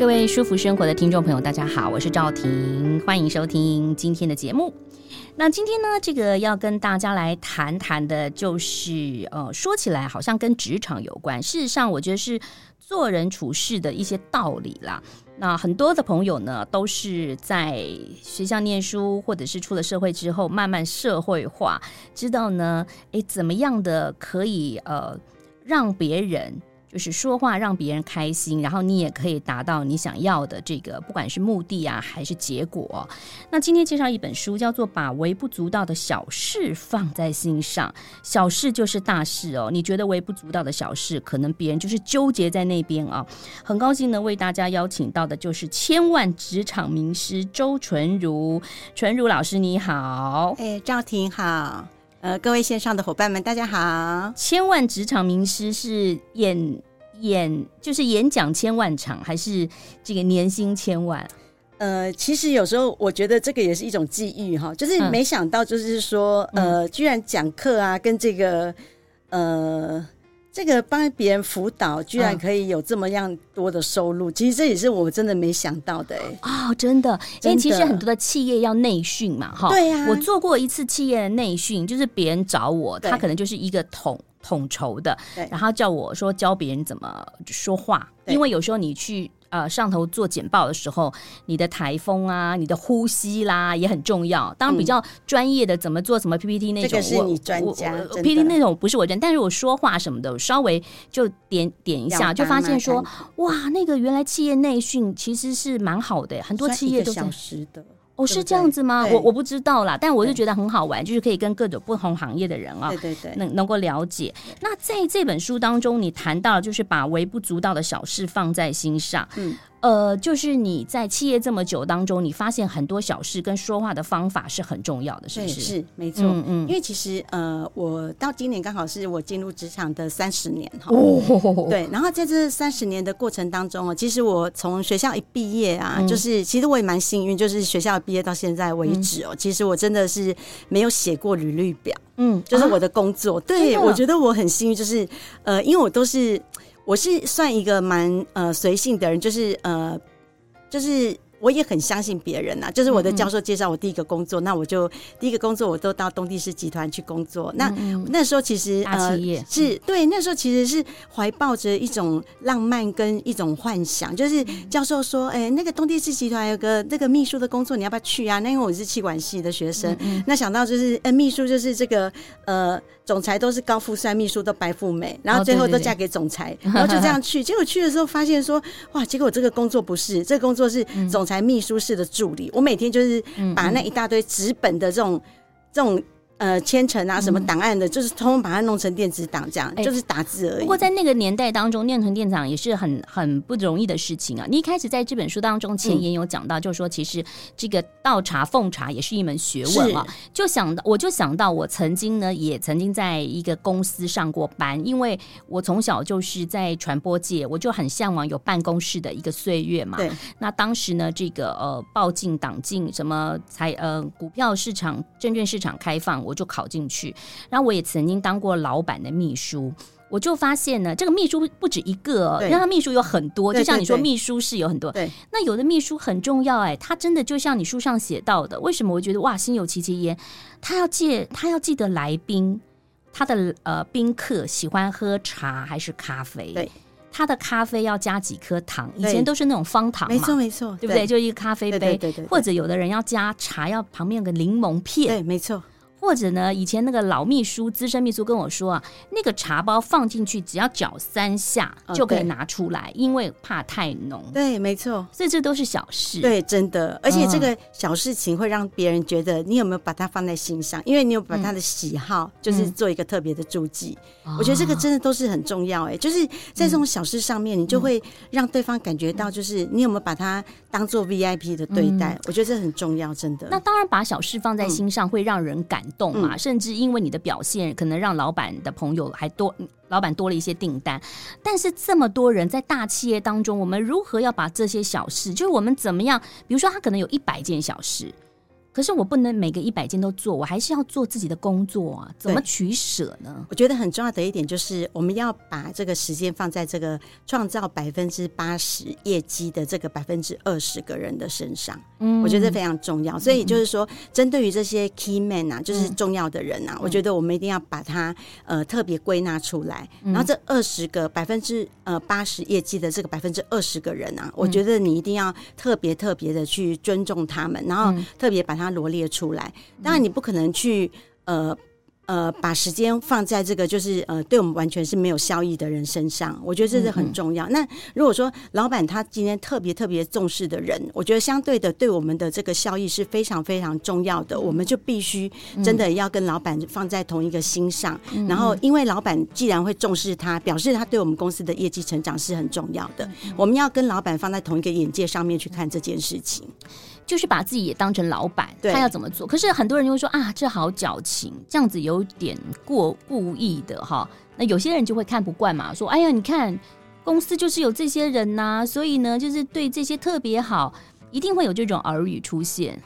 各位舒服生活的听众朋友，大家好，我是赵婷，欢迎收听今天的节目。那今天呢，这个要跟大家来谈谈的，就是呃，说起来好像跟职场有关，事实上，我觉得是做人处事的一些道理啦。那很多的朋友呢，都是在学校念书，或者是出了社会之后，慢慢社会化，知道呢，诶，怎么样的可以呃，让别人。就是说话让别人开心，然后你也可以达到你想要的这个，不管是目的啊还是结果。那今天介绍一本书，叫做《把微不足道的小事放在心上》，小事就是大事哦。你觉得微不足道的小事，可能别人就是纠结在那边啊。很高兴呢，为大家邀请到的就是千万职场名师周纯如，纯如老师你好，哎，赵婷好。呃，各位线上的伙伴们，大家好！千万职场名师是演演就是演讲千万场，还是这个年薪千万？呃，其实有时候我觉得这个也是一种际遇哈，就是没想到，就是说，嗯、呃，居然讲课啊，跟这个呃。这个帮别人辅导，居然可以有这么样多的收入，嗯、其实这也是我真的没想到的哎、欸！哦，真的，因为其实很多的企业要内训嘛，哈，对呀、啊。我做过一次企业的内训，就是别人找我，他可能就是一个统统筹的，然后叫我说教别人怎么说话，因为有时候你去。呃，上头做简报的时候，你的台风啊，你的呼吸啦也很重要。当然，比较专业的怎么做什么 PPT 那种，这个是你专家。PPT 那种不是我专，但是我说话什么的，我稍微就点点一下，就发现说，哇，那个原来企业内训其实是蛮好的，很多企业都是的。哦，是这样子吗？我我不知道啦，但我就觉得很好玩，就是可以跟各种不同行业的人啊，对对对，能能够了解。那在这本书当中，你谈到就是把微不足道的小事放在心上，嗯。呃，就是你在企业这么久当中，你发现很多小事跟说话的方法是很重要的，是不是？是，没错。嗯，嗯，因为其实呃，我到今年刚好是我进入职场的三十年哈。哦。对，然后在这三十年的过程当中啊，其实我从学校一毕业啊，嗯、就是其实我也蛮幸运，就是学校毕业到现在为止哦，嗯、其实我真的是没有写过履历表。嗯，就是我的工作，啊、对，我觉得我很幸运，就是呃，因为我都是。我是算一个蛮呃随性的人，就是呃，就是。我也很相信别人呐，就是我的教授介绍我第一个工作，嗯嗯，那我就第一个工作我都到东帝士集团去工作。嗯嗯，那那时候其实呃是对，那时候其实是怀抱着一种浪漫跟一种幻想，就是教授说，哎、欸，那个东帝士集团有个那个秘书的工作，你要不要去啊？那因为我是气管系的学生，嗯嗯，那想到就是呃秘书就是这个呃总裁都是高富帅，秘书都白富美，然后最后都嫁给总裁，哦、对对对，然后就这样去。结果去的时候发现说，哇，结果这个工作不是，这个工作是总。裁秘书室的助理，我每天就是把那一大堆纸本的这种这种。呃，签呈啊，什么档案的，嗯、就是通通把它弄成电子档，这样、欸、就是打字而已。不过在那个年代当中，念成电子档也是很很不容易的事情啊。你一开始在这本书当中前言有讲到，就是说其实这个倒茶奉茶也是一门学问啊。就想到，我就想到，我曾经呢也曾经在一个公司上过班，因为我从小就是在传播界，我就很向往有办公室的一个岁月嘛。对。那当时呢，这个呃报进党进什么财呃股票市场、证券市场开放。我就考进去，然后我也曾经当过老板的秘书，我就发现呢，这个秘书不止一个，因为他秘书有很多，就像你说秘书是有很多，对，那有的秘书很重要，哎，他真的就像你书上写到的，为什么我觉得哇，心有戚戚焉？他要借，他要记得来宾，他的呃宾客喜欢喝茶还是咖啡？对，他的咖啡要加几颗糖，以前都是那种方糖嘛，没错没错，对不对？就一个咖啡杯，对对，或者有的人要加茶，要旁边有个柠檬片，对，没错。或者呢，以前那个老秘书、资深秘书跟我说啊，那个茶包放进去只要搅三下就可以拿出来，哦、因为怕太浓。对，没错，所以这都是小事。对，真的，而且这个小事情会让别人觉得你有没有把它放在心上，因为你有把他的喜好，就是做一个特别的注记。嗯、我觉得这个真的都是很重要。哎，就是在这种小事上面，你就会让对方感觉到，就是你有没有把它当做 VIP 的对待。嗯、我觉得这很重要，真的。那当然，把小事放在心上会让人感动嘛，嗯、甚至因为你的表现，可能让老板的朋友还多，老板多了一些订单。但是这么多人在大企业当中，我们如何要把这些小事，就是我们怎么样？比如说，他可能有一百件小事。可是我不能每个一百件都做，我还是要做自己的工作啊！怎么取舍呢？我觉得很重要的一点就是，我们要把这个时间放在这个创造百分之八十业绩的这个百分之二十个人的身上。嗯，我觉得非常重要。所以就是说，针对于这些 key man 啊，就是重要的人啊，嗯、我觉得我们一定要把它呃特别归纳出来。然后这二十个百分之呃八十业绩的这个百分之二十个人啊，我觉得你一定要特别特别的去尊重他们，然后特别把。它罗列出来，当然你不可能去呃呃把时间放在这个就是呃对我们完全是没有效益的人身上，我觉得这是很重要。嗯嗯，那如果说老板他今天特别特别重视的人，我觉得相对的对我们的这个效益是非常非常重要的，我们就必须真的要跟老板放在同一个心上。然后，因为老板既然会重视他，表示他对我们公司的业绩成长是很重要的，我们要跟老板放在同一个眼界上面去看这件事情。就是把自己也当成老板，他要怎么做？可是很多人就会说啊，这好矫情，这样子有点过故意的哈。那有些人就会看不惯嘛，说哎呀，你看公司就是有这些人呐、啊，所以呢，就是对这些特别好，一定会有这种耳语出现。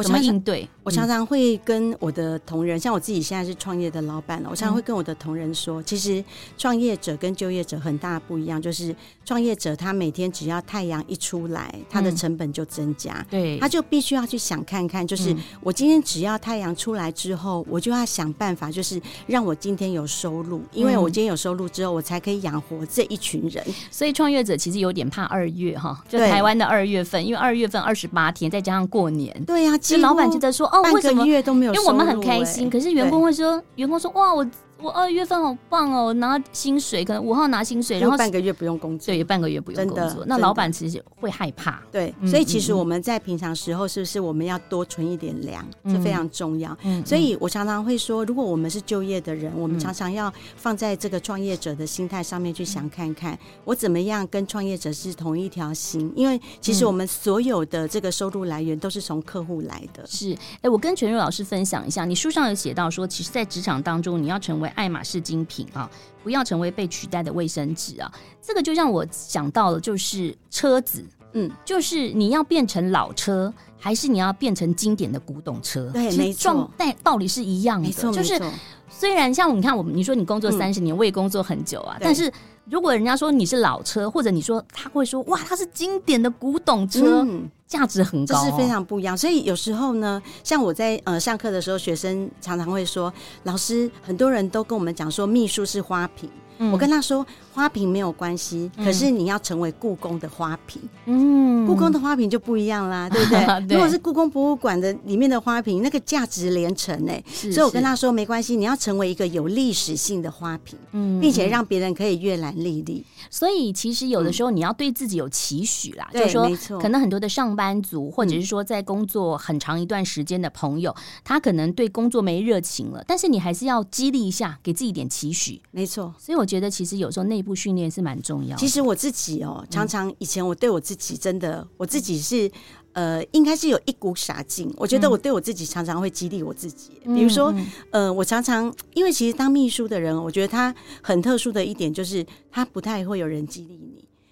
我怎么应对？我常常会跟我的同仁，像我自己现在是创业的老板了，我常常会跟我的同仁说，其实创业者跟就业者很大不一样，就是创业者他每天只要太阳一出来，他的成本就增加，对，他就必须要去想看看，就是我今天只要太阳出来之后，我就要想办法，就是让我今天有收入，因为我今天有收入之后，我才可以养活这一群人。所以创业者其实有点怕二月哈，就台湾的二月份，因为二月份二十八天，再加上过年，对呀。就老板觉得说哦，为什么月都没有？因为我们很开心，可是员工会说，员工说哇，我。我二月份好棒哦，拿薪水，可能五号拿薪水，然后半个月不用工作，对，半个月不用工作。那老板其实会害怕，对，所以其实我们在平常时候是不是我们要多存一点粮，这非常重要。所以我常常会说，如果我们是就业的人，我们常常要放在这个创业者的心态上面去想看看，我怎么样跟创业者是同一条心，因为其实我们所有的这个收入来源都是从客户来的。是，哎，我跟全瑞老师分享一下，你书上有写到说，其实，在职场当中，你要成为。爱马仕精品啊，不要成为被取代的卫生纸啊！这个就让我想到了，就是车子，嗯，就是你要变成老车，还是你要变成经典的古董车？对，没错，但道理是一样的，没错，就是虽然像你看，我们你说你工作三十年，我也工作很久啊，但是如果人家说你是老车，或者你说他会说哇，它是经典的古董车。价值很高，哦，这是非常不一样。所以有时候呢，像我在呃上课的时候，学生常常会说，老师，很多人都跟我们讲说，秘书是花瓶。嗯、我跟他说，花瓶没有关系，嗯、可是你要成为故宫的花瓶。嗯，故宫的花瓶就不一样啦，对不对？对，如果是故宫博物馆的里面的花瓶，那个价值连城哎。所以我跟他说，没关系，你要成为一个有历史性的花瓶，嗯，并且让别人可以阅览历历。所以其实有的时候你要对自己有期许啦，嗯、就是说，可能很多的上班族，或者是说在工作很长一段时间的朋友，嗯、他可能对工作没热情了，但是你还是要激励一下，给自己点期许。没错，所以我。觉得其实有时候内部训练是蛮重要的。其实我自己哦，常常以前我对我自己真的，我自己是呃，应该是有一股傻劲。我觉得我对我自己常常会激励我自己。比如说，呃，我常常因为其实当秘书的人，我觉得他很特殊的一点就是他不太会有人激励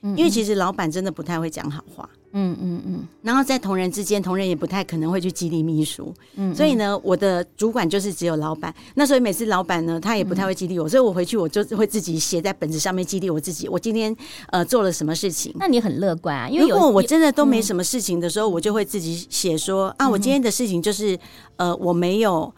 你，因为其实老板真的不太会讲好话。嗯嗯嗯，然后在同仁之间，同仁也不太可能会去激励秘书，嗯，所以呢，我的主管就是只有老板。那所以每次老板呢，他也不太会激励我，所以我回去我就会自己写在本子上面激励我自己。我今天呃做了什么事情？那你很乐观啊，因为如果我真的都没什么事情的时候，我就会自己写说啊，我今天的事情就是呃我没有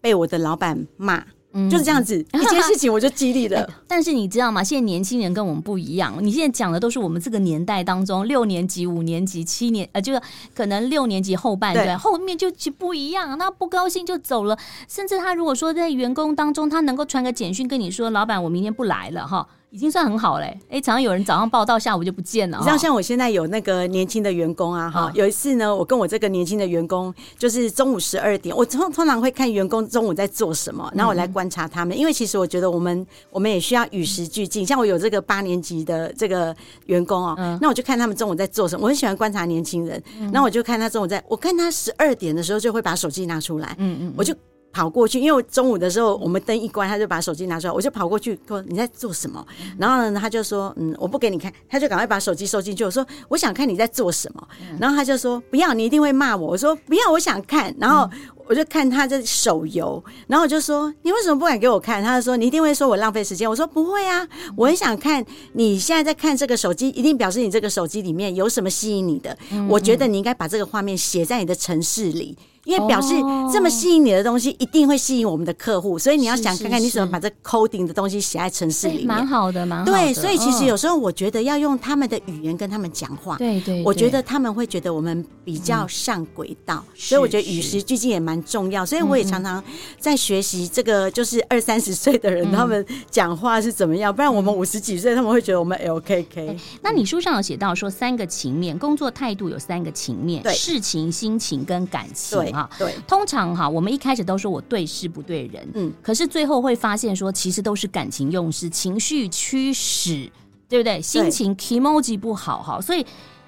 被我的老板骂。就是这样子，一件事情我就激励了、欸。但是你知道吗？现在年轻人跟我们不一样。你现在讲的都是我们这个年代当中六年级、五年级、七年，呃，就是可能六年级后半段，后面就不一样。那不高兴就走了，甚至他如果说在员工当中，他能够传个简讯跟你说：“老板，我明天不来了。”哈。已经算很好嘞，哎，常常有人早上报到，下午就不见了。你知道像我现在有那个年轻的员工啊，哈，有一次呢，我跟我这个年轻的员工，就是中午十二点，我通通常会看员工中午在做什么，然后我来观察他们，因为其实我觉得我们我们也需要与时俱进。像我有这个八年级的这个员工哦，那我就看他们中午在做什么，我很喜欢观察年轻人，然后我就看他中午在，我看他十二点的时候就会把手机拿出来，嗯嗯，我就。跑过去，因为我中午的时候我们灯一关，他就把手机拿出来，我就跑过去说你在做什么？然后呢，他就说嗯，我不给你看，他就赶快把手机收进去。我说我想看你在做什么，然后他就说不要，你一定会骂我。我说不要，我想看。然后我就看他的手游，然后我就说你为什么不敢给我看？他就说你一定会说我浪费时间。我说不会啊，我很想看你现在在看这个手机，一定表示你这个手机里面有什么吸引你的。我觉得你应该把这个画面写在你的城市里。因为表示这么吸引你的东西，一定会吸引我们的客户，所以你要想看看你怎么把这 coding 的东西写在城市里面，蛮好的，蛮好的。对，所以其实有时候我觉得要用他们的语言跟他们讲话，对对，我觉得他们会觉得我们比较上轨道，所以我觉得与时俱进也蛮重要。所以我也常常在学习这个，就是二三十岁的人他们讲话是怎么样，不然我们五十几岁他们会觉得我们 LKK。那你书上有写到说三个情面，工作态度有三个情面，对，事情、心情跟感情啊，对，通常。哈，我们一开始都说我对事不对人，嗯，可是最后会发现说，其实都是感情用事，情绪驱使，对不对？心情 kimoji 不好哈，所以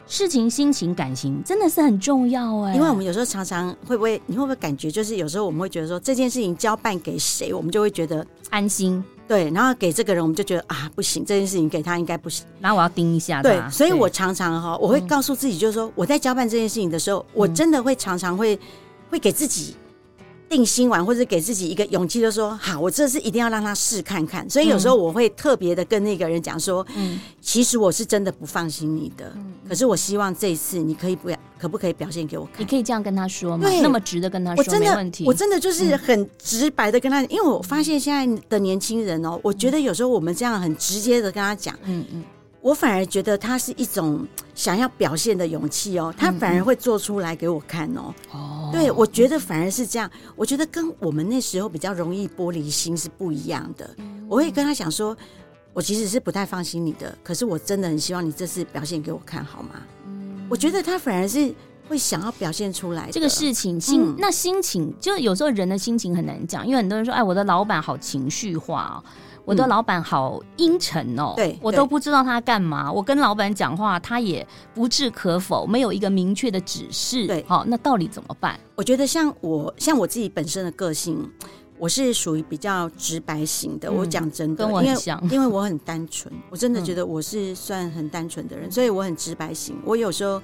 事情、心情、感情真的是很重要哎。因为我们有时候常常会不会，你会不会感觉就是有时候我们会觉得说，这件事情交办给谁，我们就会觉得安心，对，然后给这个人，我们就觉得啊不行，这件事情给他应该不行，那我要盯一下。对，所以我常常哈，我会告诉自己，就是说我在交办这件事情的时候，我真的会常常会会给自己。定心丸，或者给自己一个勇气，就说好，我这次一定要让他试看看。所以有时候我会特别的跟那个人讲说，嗯，其实我是真的不放心你的，嗯，可是我希望这一次你可以不要，可不可以表现给我看？你可以这样跟他说吗？那么直的跟他说，我真的没问题。我真的就是很直白的跟他，因为我发现现在的年轻人哦，我觉得有时候我们这样很直接的跟他讲，嗯嗯。我反而觉得他是一种想要表现的勇气哦，他反而会做出来给我看哦。哦，对，我觉得反而是这样。我觉得跟我们那时候比较容易玻璃心是不一样的。我会跟他讲说，我其实是不太放心你的，可是我真的很希望你这次表现给我看好吗？我觉得他反而是会想要表现出来。这个事情心，那心情就有时候人的心情很难讲，因为很多人说，哎，我的老板好情绪化哦。我的老板好阴沉哦，对，我都不知道他干嘛。我跟老板讲话，他也不置可否，没有一个明确的指示。对，好，那到底怎么办？我觉得像我，像我自己本身的个性，我是属于比较直白型的。嗯、我讲真的，跟我很像，因为因为我很单纯，我真的觉得我是算很单纯的人，嗯、所以我很直白型。我有时候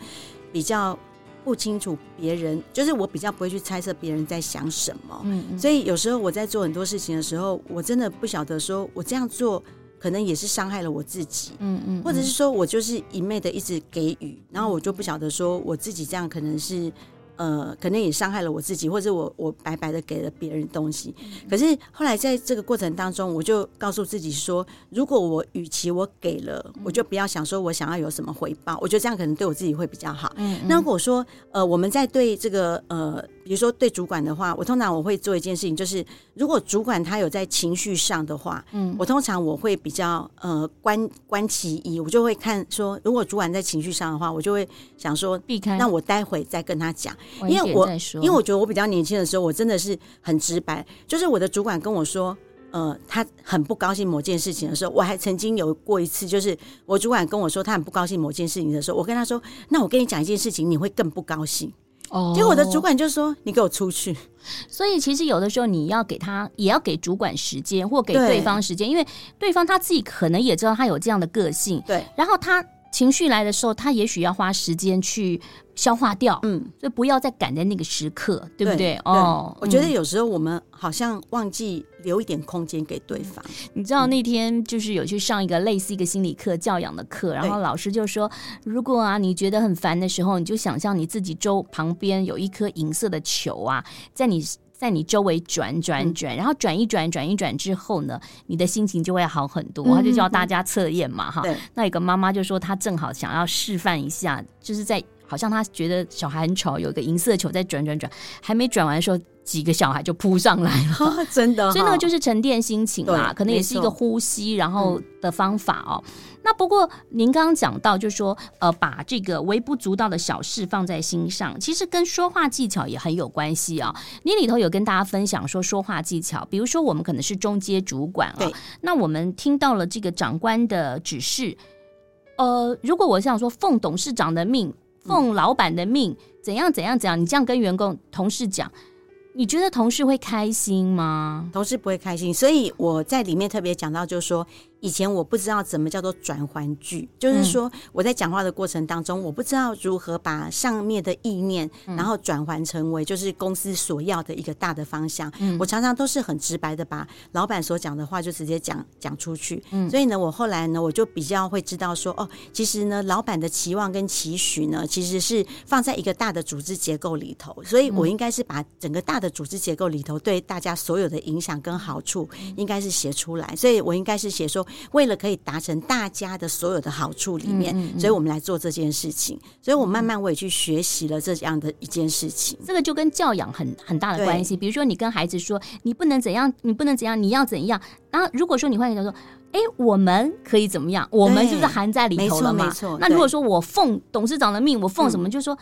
比较。不清楚别人，就是我比较不会去猜测别人在想什么，嗯嗯，所以有时候我在做很多事情的时候，我真的不晓得说我这样做可能也是伤害了我自己，嗯嗯，或者是说我就是一昧的一直给予，然后我就不晓得说我自己这样可能是。呃，可能也伤害了我自己，或者我我白白的给了别人东西。可是后来在这个过程当中，我就告诉自己说，如果我与其我给了，我就不要想说我想要有什么回报。我觉得这样可能对我自己会比较好。嗯，那如果说呃，我们在对这个呃。比如说对主管的话，我通常我会做一件事情，就是如果主管他有在情绪上的话，嗯，我通常我会比较呃观观其一，我就会看说，如果主管在情绪上的话，我就会想说避开，那我待会再跟他讲，因为我因为我觉得我比较年轻的时候，我真的是很直白，就是我的主管跟我说，呃，他很不高兴某件事情的时候，我还曾经有过一次，就是我主管跟我说他很不高兴某件事情的时候，我跟他说，那我跟你讲一件事情，你会更不高兴。结果我的主管就说：“你给我出去。”所以其实有的时候你要给他，也要给主管时间，或给对方时间，因为对方他自己可能也知道他有这样的个性。对，然后他情绪来的时候，他也许要花时间去消化掉。嗯，所以不要再赶在那个时刻，对不对？哦，我觉得有时候我们好像忘记。留一点空间给对方。你知道那天就是有去上一个类似一个心理课、教养的课，然后老师就说：如果啊你觉得很烦的时候，你就想象你自己周旁边有一颗银色的球啊，在你在你周围转转转，然后转一转转一转之后呢，你的心情就会好很多。他就叫大家测验嘛，哈。那有个妈妈就说她正好想要示范一下，就是在好像她觉得小孩很丑，有一个银色球在转转转，还没转完的时候。几个小孩就扑上来了，哦、真的、哦，所以那个就是沉淀心情啦，可能也是一个呼吸，然后的方法哦。嗯、那不过您刚刚讲到，就是说呃，把这个微不足道的小事放在心上，其实跟说话技巧也很有关系啊、哦。你里头有跟大家分享说说话技巧，比如说我们可能是中阶主管啊、哦，那我们听到了这个长官的指示，呃，如果我想说奉董事长的命，奉老板的命，怎样怎样怎样，你这样跟员工同事讲。你觉得同事会开心吗？同事不会开心，所以我在里面特别讲到，就是说。以前我不知道怎么叫做转换句，就是说我在讲话的过程当中，我不知道如何把上面的意念，然后转换成为就是公司所要的一个大的方向。我常常都是很直白的把老板所讲的话就直接讲讲出去。所以呢，我后来呢，我就比较会知道说，哦，其实呢，老板的期望跟期许呢，其实是放在一个大的组织结构里头，所以我应该是把整个大的组织结构里头对大家所有的影响跟好处，应该是写出来。所以我应该是写说。为了可以达成大家的所有的好处里面，嗯嗯嗯，所以我们来做这件事情。所以我慢慢我也去学习了这样的一件事情。这个就跟教养很很大的关系。比如说，你跟孩子说你不能怎样，你不能怎样，你要怎样。然后如果说你换一个说，哎，我们可以怎么样？我们就是含在里头了嘛。没错。那如果说我奉董事长的命，我奉什么？就是说。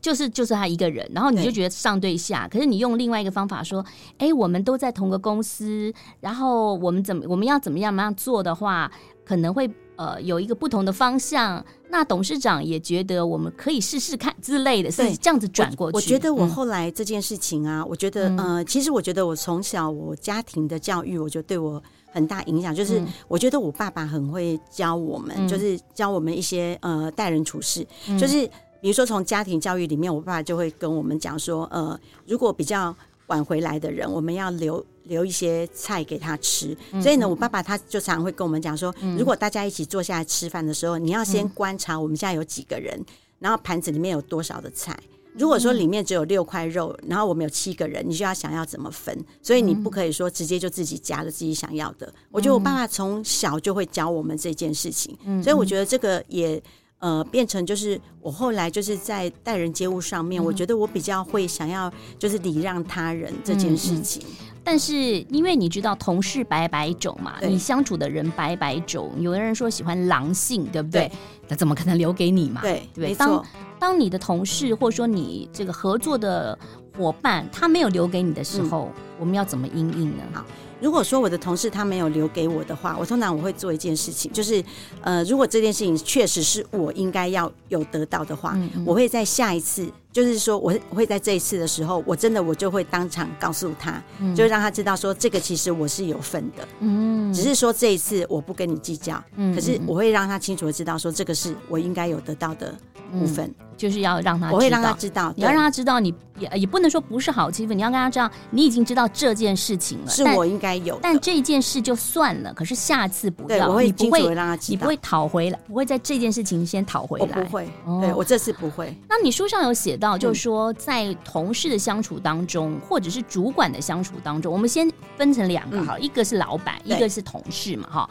就是就是他一个人，然后你就觉得上对下，对，可是你用另外一个方法说，哎，我们都在同个公司，然后我们怎么我们要怎么样怎么样做的话，可能会呃有一个不同的方向。那董事长也觉得我们可以试试看之类的，是这样子转过去。我，我觉得我后来这件事情啊，嗯、我觉得呃，其实我觉得我从小我家庭的教育，我觉得对我很大影响，就是我觉得我爸爸很会教我们，嗯、就是教我们一些呃待人处事，嗯、就是。比如说，从家庭教育里面，我爸爸就会跟我们讲说，呃，如果比较晚回来的人，我们要留留一些菜给他吃。嗯、所以呢，我爸爸他就常常会跟我们讲说，嗯、如果大家一起坐下来吃饭的时候，你要先观察我们现在有几个人，嗯、然后盘子里面有多少的菜。如果说里面只有六块肉，然后我们有七个人，你就要想要怎么分。所以你不可以说直接就自己夹了自己想要的。我觉得我爸爸从小就会教我们这件事情，所以我觉得这个也。呃，变成就是我后来就是在待人接物上面，嗯、我觉得我比较会想要就是礼让他人这件事情。嗯嗯、但是因为你知道同事百百种嘛，你相处的人百百种，有的人说喜欢狼性，对不对？对那怎么可能留给你嘛？对对。当当你的同事或者说你这个合作的伙伴他没有留给你的时候，嗯、我们要怎么应应呢？好。如果说我的同事他没有留给我的话，我通常我会做一件事情，就是呃，如果这件事情确实是我应该要有得到的话，嗯嗯，我会在下一次，就是说我会在这一次的时候，我真的我就会当场告诉他，嗯、就让他知道说这个其实我是有份的，嗯，只是说这一次我不跟你计较，嗯，可是我会让他清楚的知道说这个是我应该有得到的部分。嗯就是要让他，我会让他知道，你要让他知道，你也也不能说不是好欺负，你要让他知道，你已经知道这件事情了，是我应该有。但这件事就算了，可是下次不要，我会不会让他知道，你不会讨回来，不会在这件事情先讨回来，我不会。对我这次不会。那你书上有写到，就是说在同事的相处当中，或者是主管的相处当中，我们先分成两个哈，一个是老板，一个是同事嘛哈。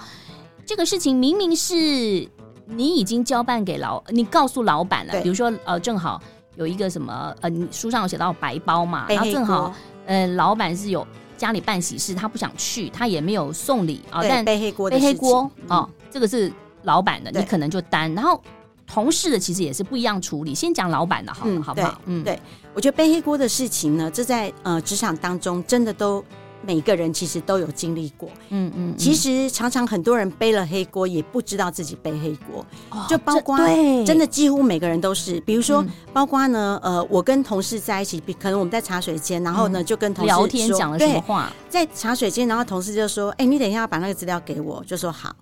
这个事情明明是你已经交办给老，你告诉老板了，比如说呃，正好。有一个什么呃，你书上有写到白包嘛，然后正好呃，老板是有家里办喜事，他不想去，他也没有送礼啊，但背黑锅背黑锅哦，这个是老板的，你可能就担。然后同事的其实也是不一样处理，先讲老板的好了，好不好？嗯，对，我觉得背黑锅的事情呢，这在呃职场当中真的都。每个人其实都有经历过，嗯嗯，其实常常很多人背了黑锅，也不知道自己背黑锅，就包括真的几乎每个人都是，比如说，包括呢，呃，我跟同事在一起，可能我们在茶水间，然后呢就跟同事聊天讲了什么话，在茶水间，然后同事就说：“哎，你等一下要把那个资料给我。”就说好，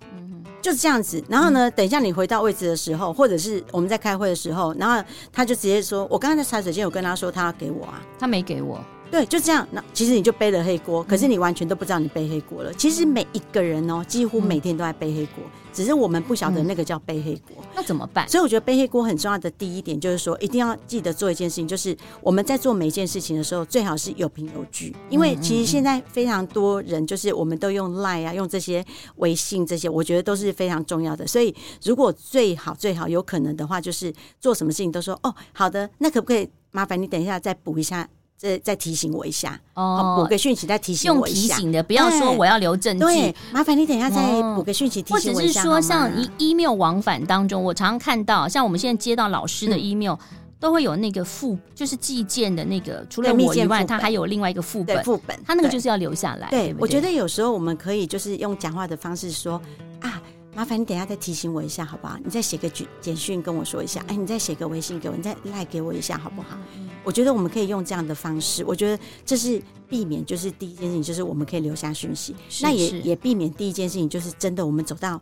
就是这样子。然后呢，等一下你回到位置的时候，或者是我们在开会的时候，然后他就直接说：“我刚刚在茶水间有跟他说他要给我啊，他没给我。”对，就这样。那其实你就背了黑锅，可是你完全都不知道你背黑锅了。其实每一个人哦，几乎每天都在背黑锅，只是我们不晓得那个叫背黑锅。那怎么办？所以我觉得背黑锅很重要的第一点就是说，一定要记得做一件事情，就是我们在做每一件事情的时候，最好是有凭有据。因为其实现在非常多人，就是我们都用 Line 啊，用这些微信这些，我觉得都是非常重要的。所以如果最好最好有可能的话，就是做什么事情都说哦，好的，那可不可以麻烦你等一下再补一下？再再提醒我一下哦，补个讯息再提醒我一下。用提醒的，不要说我要留证据。对，麻烦你等一下再补个讯息提醒我一下。或者是说，像 email 往返当中，我常常看到，像我们现在接到老师的 email，都会有那个副，就是寄件的那个，除了我以外，他还有另外一个副本。副本，他那个就是要留下来。对，我觉得有时候我们可以就是用讲话的方式说啊。麻烦你等一下再提醒我一下，好不好？你再写个简简讯跟我说一下，哎，你再写个微信给我，你再赖给我一下，好不好？我觉得我们可以用这样的方式，我觉得这是避免，就是第一件事情，就是我们可以留下讯息，是那也也避免第一件事情，就是真的我们走到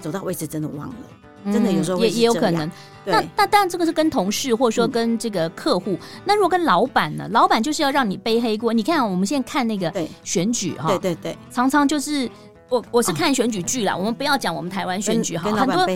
走到位置真的忘了。真的有时候也也有可能，对那那当然这个是跟同事或者说跟这个客户。嗯、那如果跟老板呢？老板就是要让你背黑锅。你看我们现在看那个选举哈，对对对，常常就是我我是看选举剧啦。哦、我们不要讲我们台湾选举哈，很多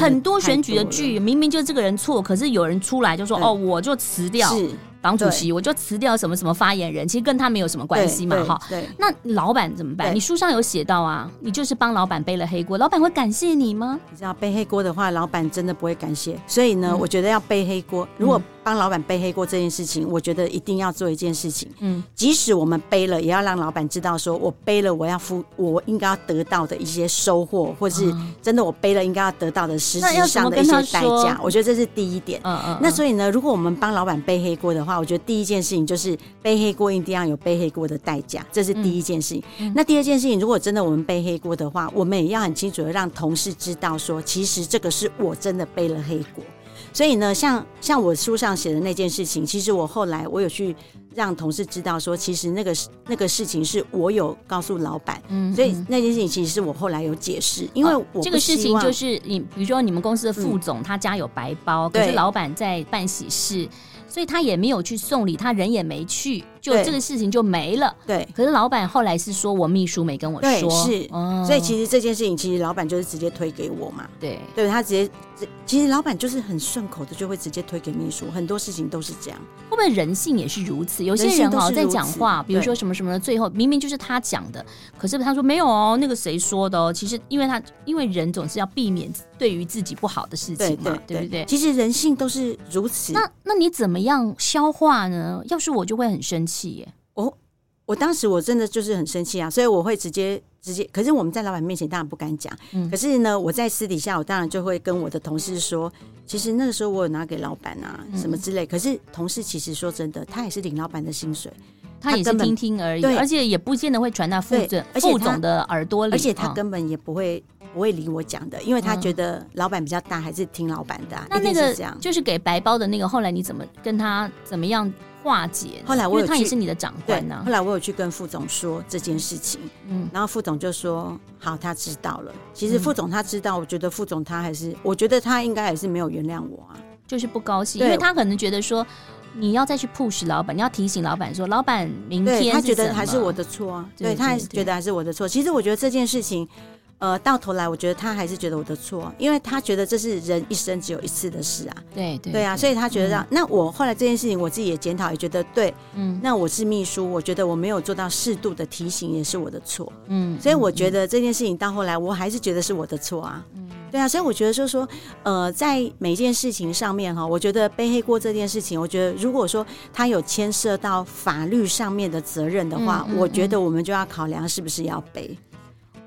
很多选举的剧明明就是这个人错，可是有人出来就说哦，我就辞掉。是党主席，我就辞掉什么什么发言人，其实跟他没有什么关系嘛，哈。对，那老板怎么办？你书上有写到啊，你就是帮老板背了黑锅，老板会感谢你吗？你知道背黑锅的话，老板真的不会感谢。所以呢，我觉得要背黑锅。如果帮老板背黑锅这件事情，我觉得一定要做一件事情。嗯，即使我们背了，也要让老板知道，说我背了，我要付我应该要得到的一些收获，或是真的我背了应该要得到的实质上的一些代价。我觉得这是第一点。嗯嗯。那所以呢，如果我们帮老板背黑锅的话，我觉得第一件事情就是背黑锅一定要有背黑锅的代价，这是第一件事情。嗯、那第二件事情，如果真的我们背黑锅的话，我们也要很清楚的让同事知道说，其实这个是我真的背了黑锅。所以呢，像像我书上写的那件事情，其实我后来我有去让同事知道说，其实那个那个事情是我有告诉老板，嗯，所以那件事情其实是我后来有解释，因为我、哦、这个事情就是你，比如说你们公司的副总他家有白包，嗯、可是老板在办喜事。所以他也没有去送礼，他人也没去，就这个事情就没了。对，可是老板后来是说我秘书没跟我说，是，哦、所以其实这件事情其实老板就是直接推给我嘛。对，对他直接，其实老板就是很顺口的就会直接推给秘书，很多事情都是这样。会不会人性也是如此？有些人哦在讲话，比如说什么什么的，最后明明就是他讲的，可是他说没有哦，那个谁说的哦？其实因为他因为人总是要避免对于自己不好的事情嘛，对，对，对，对不对？其实人性都是如此。那那你怎么？样消化呢？要是我就会很生气耶！我我当时我真的就是很生气啊，所以我会直接直接。可是我们在老板面前当然不敢讲，嗯、可是呢，我在私底下我当然就会跟我的同事说，其实那个时候我有拿给老板啊什么之类。嗯、可是同事其实说真的，他也是领老板的薪水，他也是听听而已，对而且也不见得会传到副总副总的耳朵里，而且他根本也不会。不会理我讲的，因为他觉得老板比较大，还是听老板的、啊。那那个就是给白包的那个，后来你怎么跟他怎么样化解？后来我有，他也是你的长官呢、啊。后来我有去跟副总说这件事情，嗯，然后副总就说好，他知道了。其实副总他知道，我觉得副总他还是，我觉得他应该还是没有原谅我啊，就是不高兴，因为他可能觉得说你要再去 push 老板，你要提醒老板说，老板明天他觉得还是我的错啊，对他还是觉得还是我的错。其实我觉得这件事情。呃，到头来，我觉得他还是觉得我的错，因为他觉得这是人一生只有一次的事啊。对对对啊，所以他觉得让。嗯、那我后来这件事情，我自己也检讨，也觉得对。嗯。那我是秘书，我觉得我没有做到适度的提醒，也是我的错。嗯。所以我觉得这件事情到后来，我还是觉得是我的错啊。嗯。对啊，所以我觉得就是说，呃，在每一件事情上面哈，我觉得背黑锅这件事情，我觉得如果说他有牵涉到法律上面的责任的话，嗯嗯嗯、我觉得我们就要考量是不是要背。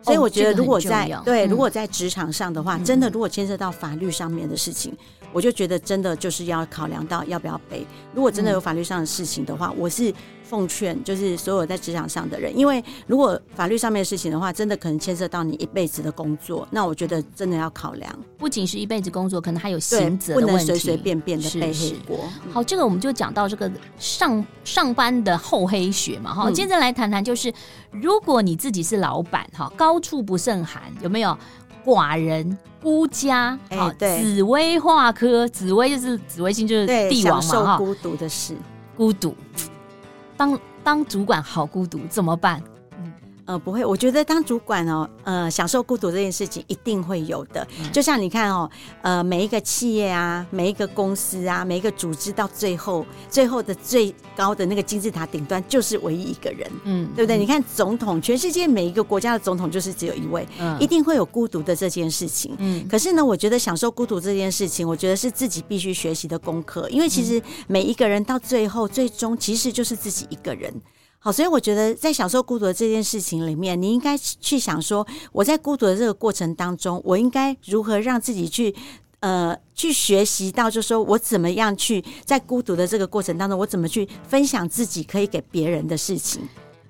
所以我觉得，如果在、哦、对，如果在职场上的话，嗯、真的如果牵涉到法律上面的事情，嗯、我就觉得真的就是要考量到要不要背。如果真的有法律上的事情的话，嗯、我是。奉劝就是所有在职场上的人，因为如果法律上面的事情的话，真的可能牵涉到你一辈子的工作，那我觉得真的要考量，不仅是一辈子工作，可能还有刑责不能随随便便的背黑锅。好，这个我们就讲到这个上上班的厚黑学嘛，哈、嗯。接着来谈谈，就是如果你自己是老板，哈，高处不胜寒，有没有寡人孤家？好、紫薇化科，紫薇就是紫微星，就是帝王嘛，哈，孤独的事，孤独。当当主管好孤独怎么办？呃，不会，我觉得当主管哦，呃，享受孤独这件事情一定会有的。嗯、就像你看哦，呃，每一个企业啊，每一个公司啊，每一个组织到最后，最后的最高的那个金字塔顶端就是唯一一个人，嗯，对不对？嗯、你看总统，全世界每一个国家的总统就是只有一位，嗯，一定会有孤独的这件事情，嗯。可是呢，我觉得享受孤独这件事情，我觉得是自己必须学习的功课，因为其实每一个人到最后，最终其实就是自己一个人。好，所以我觉得在享受孤独的这件事情里面，你应该去想说，我在孤独的这个过程当中，我应该如何让自己去，呃，去学习到，就是说我怎么样去在孤独的这个过程当中，我怎么去分享自己可以给别人的事情。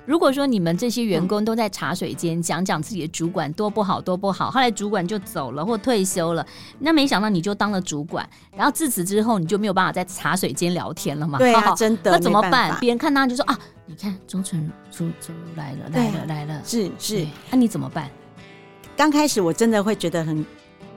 如果说你们这些员工都在茶水间讲讲自己的主管多不好多不好，后来主管就走了或退休了，那没想到你就当了主管，然后自此之后你就没有办法在茶水间聊天了嘛？对啊，真的。那怎么办？别人看他就说啊，你看周纯周周来了来了来了，是是，那你怎么办？刚开始我真的会觉得很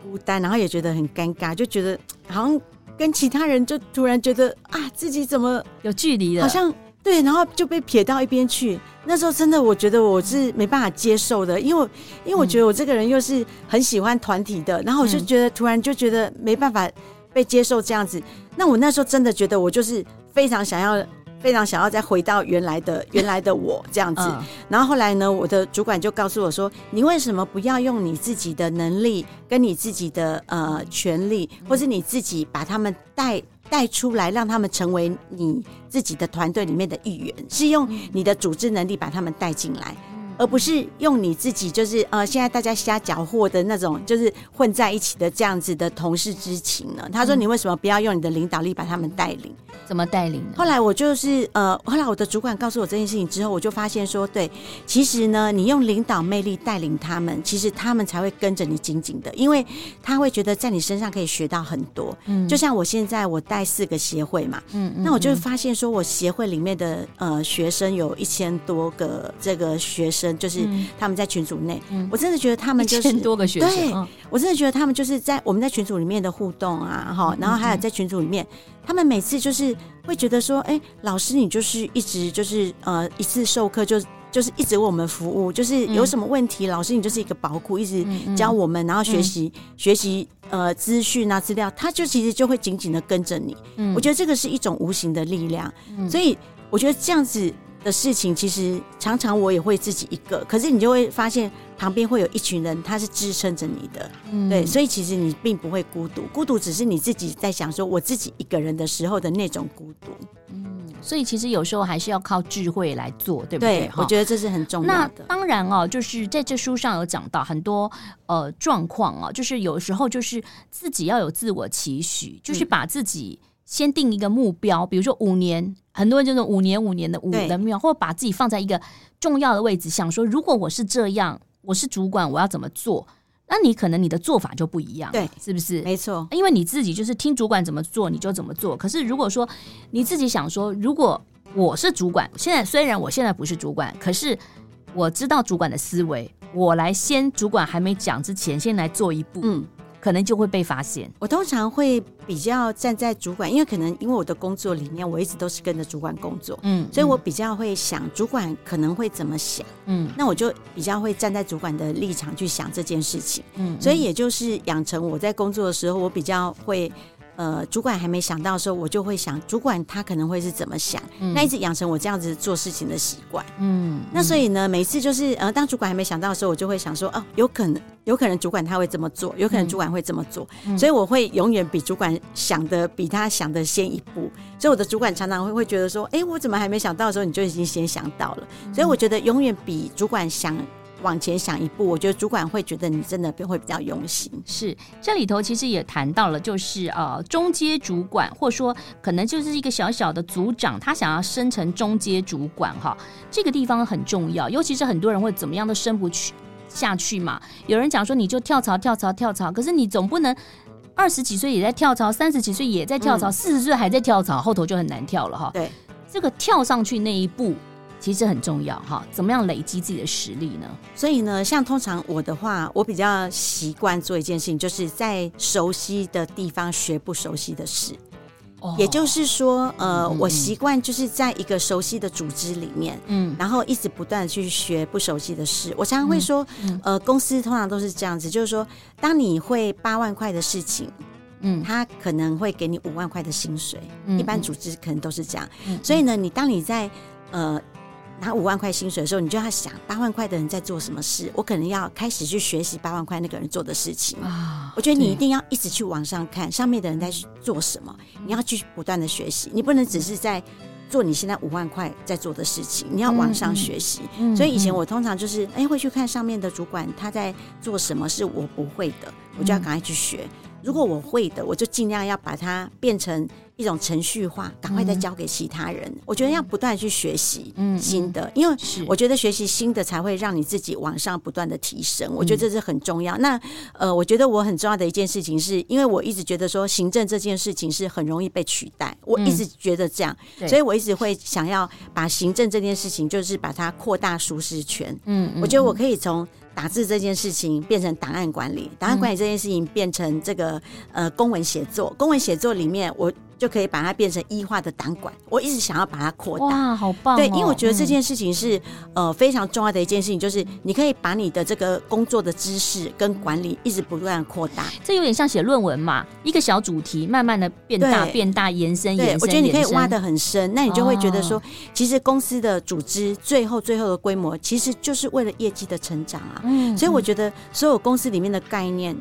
孤单，然后也觉得很尴尬，就觉得好像跟其他人就突然觉得啊，自己怎么有距离了，好像。对，然后就被撇到一边去。那时候真的，我觉得我是没办法接受的，因为因为我觉得我这个人又是很喜欢团体的，然后我就觉得突然就觉得没办法被接受这样子。那我那时候真的觉得我就是非常想要，非常想要再回到原来的原来的我这样子。然后后来呢，我的主管就告诉我说：“你为什么不要用你自己的能力，跟你自己的呃权利，或是你自己把他们带？”带出来，让他们成为你自己的团队里面的一员，是用你的组织能力把他们带进来，而不是用你自己就是呃，现在大家瞎搅和的那种，就是混在一起的这样子的同事之情呢？他说：“你为什么不要用你的领导力把他们带领？怎么带领呢？”后来我就是呃，后来我的主管告诉我这件事情之后，我就发现说，对，其实呢，你用领导魅力带领他们，其实他们才会跟着你紧紧的，因为他会觉得在你身上可以学到很多。嗯，就像我现在我带四个协会嘛，嗯，那我就发现说我协会里面的呃学生有一千多个这个学生。就是他们在群组内，嗯、我真的觉得他们就是多个学生。对，我真的觉得他们就是在我们在群组里面的互动啊，哈，然后还有在群组里面，他们每次就是会觉得说，哎，老师你就是一直就是呃一次授课就就是一直为我们服务，就是有什么问题，老师你就是一个宝库，一直教我们，然后学习学习呃资讯啊资料，他就其实就会紧紧的跟着你。我觉得这个是一种无形的力量，所以我觉得这样子。的事情其实常常我也会自己一个，可是你就会发现旁边会有一群人，他是支撑着你的，嗯、对，所以其实你并不会孤独，孤独只是你自己在想说我自己一个人的时候的那种孤独。嗯，所以其实有时候还是要靠智慧来做，对不对？对，我觉得这是很重要的。那当然哦，就是在这书上有讲到很多呃状况哦，就是有时候就是自己要有自我期许，就是把自己。先定一个目标，比如说五年，很多人就是五年、五年的五年的目标，或者把自己放在一个重要的位置，想说，如果我是这样，我是主管，我要怎么做？那你可能你的做法就不一样，对，是不是？没错，因为你自己就是听主管怎么做，你就怎么做。可是如果说你自己想说，如果我是主管，现在虽然我现在不是主管，可是我知道主管的思维，我来先主管还没讲之前，先来做一步，嗯。可能就会被发现。我通常会比较站在主管，因为可能因为我的工作里面，我一直都是跟着主管工作，嗯，所以我比较会想主管可能会怎么想，嗯，那我就比较会站在主管的立场去想这件事情，嗯，所以也就是养成我在工作的时候，我比较会。呃，主管还没想到的时候，我就会想，主管他可能会是怎么想，嗯、那一直养成我这样子做事情的习惯。嗯，那所以呢，每次就是呃，当主管还没想到的时候，我就会想说，哦，有可能，有可能主管他会这么做，有可能主管会这么做，嗯、所以我会永远比主管想的比他想的先一步。所以我的主管常常会会觉得说，哎，我怎么还没想到的时候，你就已经先想到了。所以我觉得永远比主管想。往前想一步，我觉得主管会觉得你真的会比较用心。是，这里头其实也谈到了，就是呃中阶主管，或者说可能就是一个小小的组长，他想要升成中阶主管哈，这个地方很重要。尤其是很多人会怎么样都升不去下去嘛。有人讲说你就跳槽跳槽跳槽，可是你总不能二十几岁也在跳槽，三十几岁也在跳槽，四十岁还在跳槽，后头就很难跳了哈。对，这个跳上去那一步。其实很重要哈，怎么样累积自己的实力呢？所以呢，像通常我的话，我比较习惯做一件事情，就是在熟悉的地方学不熟悉的事。哦，也就是说，呃，嗯，我习惯就是在一个熟悉的组织里面，嗯，然后一直不断的去学不熟悉的事。我常常会说，嗯，呃，公司通常都是这样子，就是说，当你会八万块的事情，嗯，他可能会给你五万块的薪水。嗯，一般组织可能都是这样。嗯，所以呢，你当你在呃。拿五万块薪水的时候，你就要想八万块的人在做什么事。我可能要开始去学习八万块那个人做的事情。啊，我觉得你一定要一直去往上看上面的人在做什么，你要继续不断的学习。你不能只是在做你现在五万块在做的事情，你要往上学习。嗯嗯、所以以前我通常就是哎会去看上面的主管他在做什么是我不会的，我就要赶快去学。如果我会的，我就尽量要把它变成一种程序化，赶快再交给其他人。嗯、我觉得要不断去学习新的，嗯嗯、因为我觉得学习新的才会让你自己往上不断的提升。我觉得这是很重要。嗯、那呃，我觉得我很重要的一件事情是，因为我一直觉得说行政这件事情是很容易被取代，我一直觉得这样，嗯、所以我一直会想要把行政这件事情，就是把它扩大舒适圈。嗯，我觉得我可以从。打字这件事情变成档案管理，档案管理这件事情变成这个呃公文写作，公文写作里面我就可以把它变成 e 化的胆管。我一直想要把它扩大，哇，好棒哦！对，因为我觉得这件事情是、嗯、呃非常重要的一件事情，就是你可以把你的这个工作的知识跟管理一直不断扩大。这有点像写论文嘛，一个小主题慢慢的变大、变大、延伸、延伸。我觉得你可以挖得很深，那你就会觉得说，哦、其实公司的组织最后最后的规模，其实就是为了业绩的成长啊。嗯，所以我觉得所有公司里面的概念。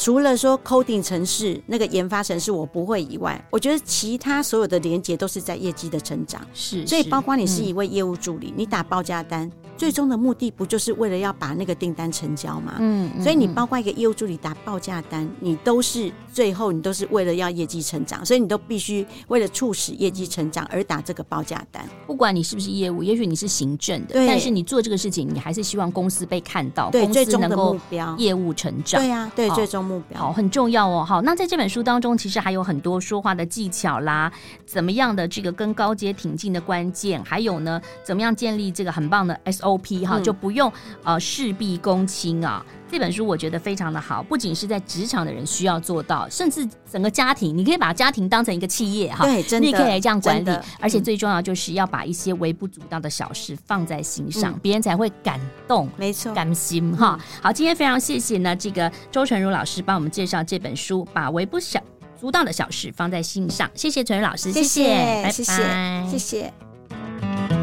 除了说 coding 城市那个研发城市我不会以外，我觉得其他所有的连接都是在业绩的成长。是，所以包括你是一位业务助理，嗯、你打报价单。最终的目的不就是为了要把那个订单成交吗？嗯，所以你包括一个业务助理打报价单，你都是最后你都是为了要业绩成长，所以你都必须为了促使业绩成长而打这个报价单。不管你是不是业务，也许你是行政的，但是你做这个事情，你还是希望公司被看到，对，公司能够最终的目标业务成长。对呀、啊，对，最终目标好很重要哦。好，那在这本书当中，其实还有很多说话的技巧啦，怎么样的这个跟高阶挺进的关键，还有呢，怎么样建立这个很棒的 SOP 哈、嗯，就不。不用呃事必躬亲啊！这本书我觉得非常的好，不仅是在职场的人需要做到，甚至整个家庭，你可以把家庭当成一个企业哈，对，真的，你可以来这样管理。而且最重要就是要把一些微不足道的小事放在心上，嗯、别人才会感动，没错，甘心哈。好，今天非常谢谢呢，这个周纯如老师帮我们介绍这本书，把微不小足道的小事放在心上。谢谢纯如老师，谢谢，谢谢，拜拜谢谢。谢谢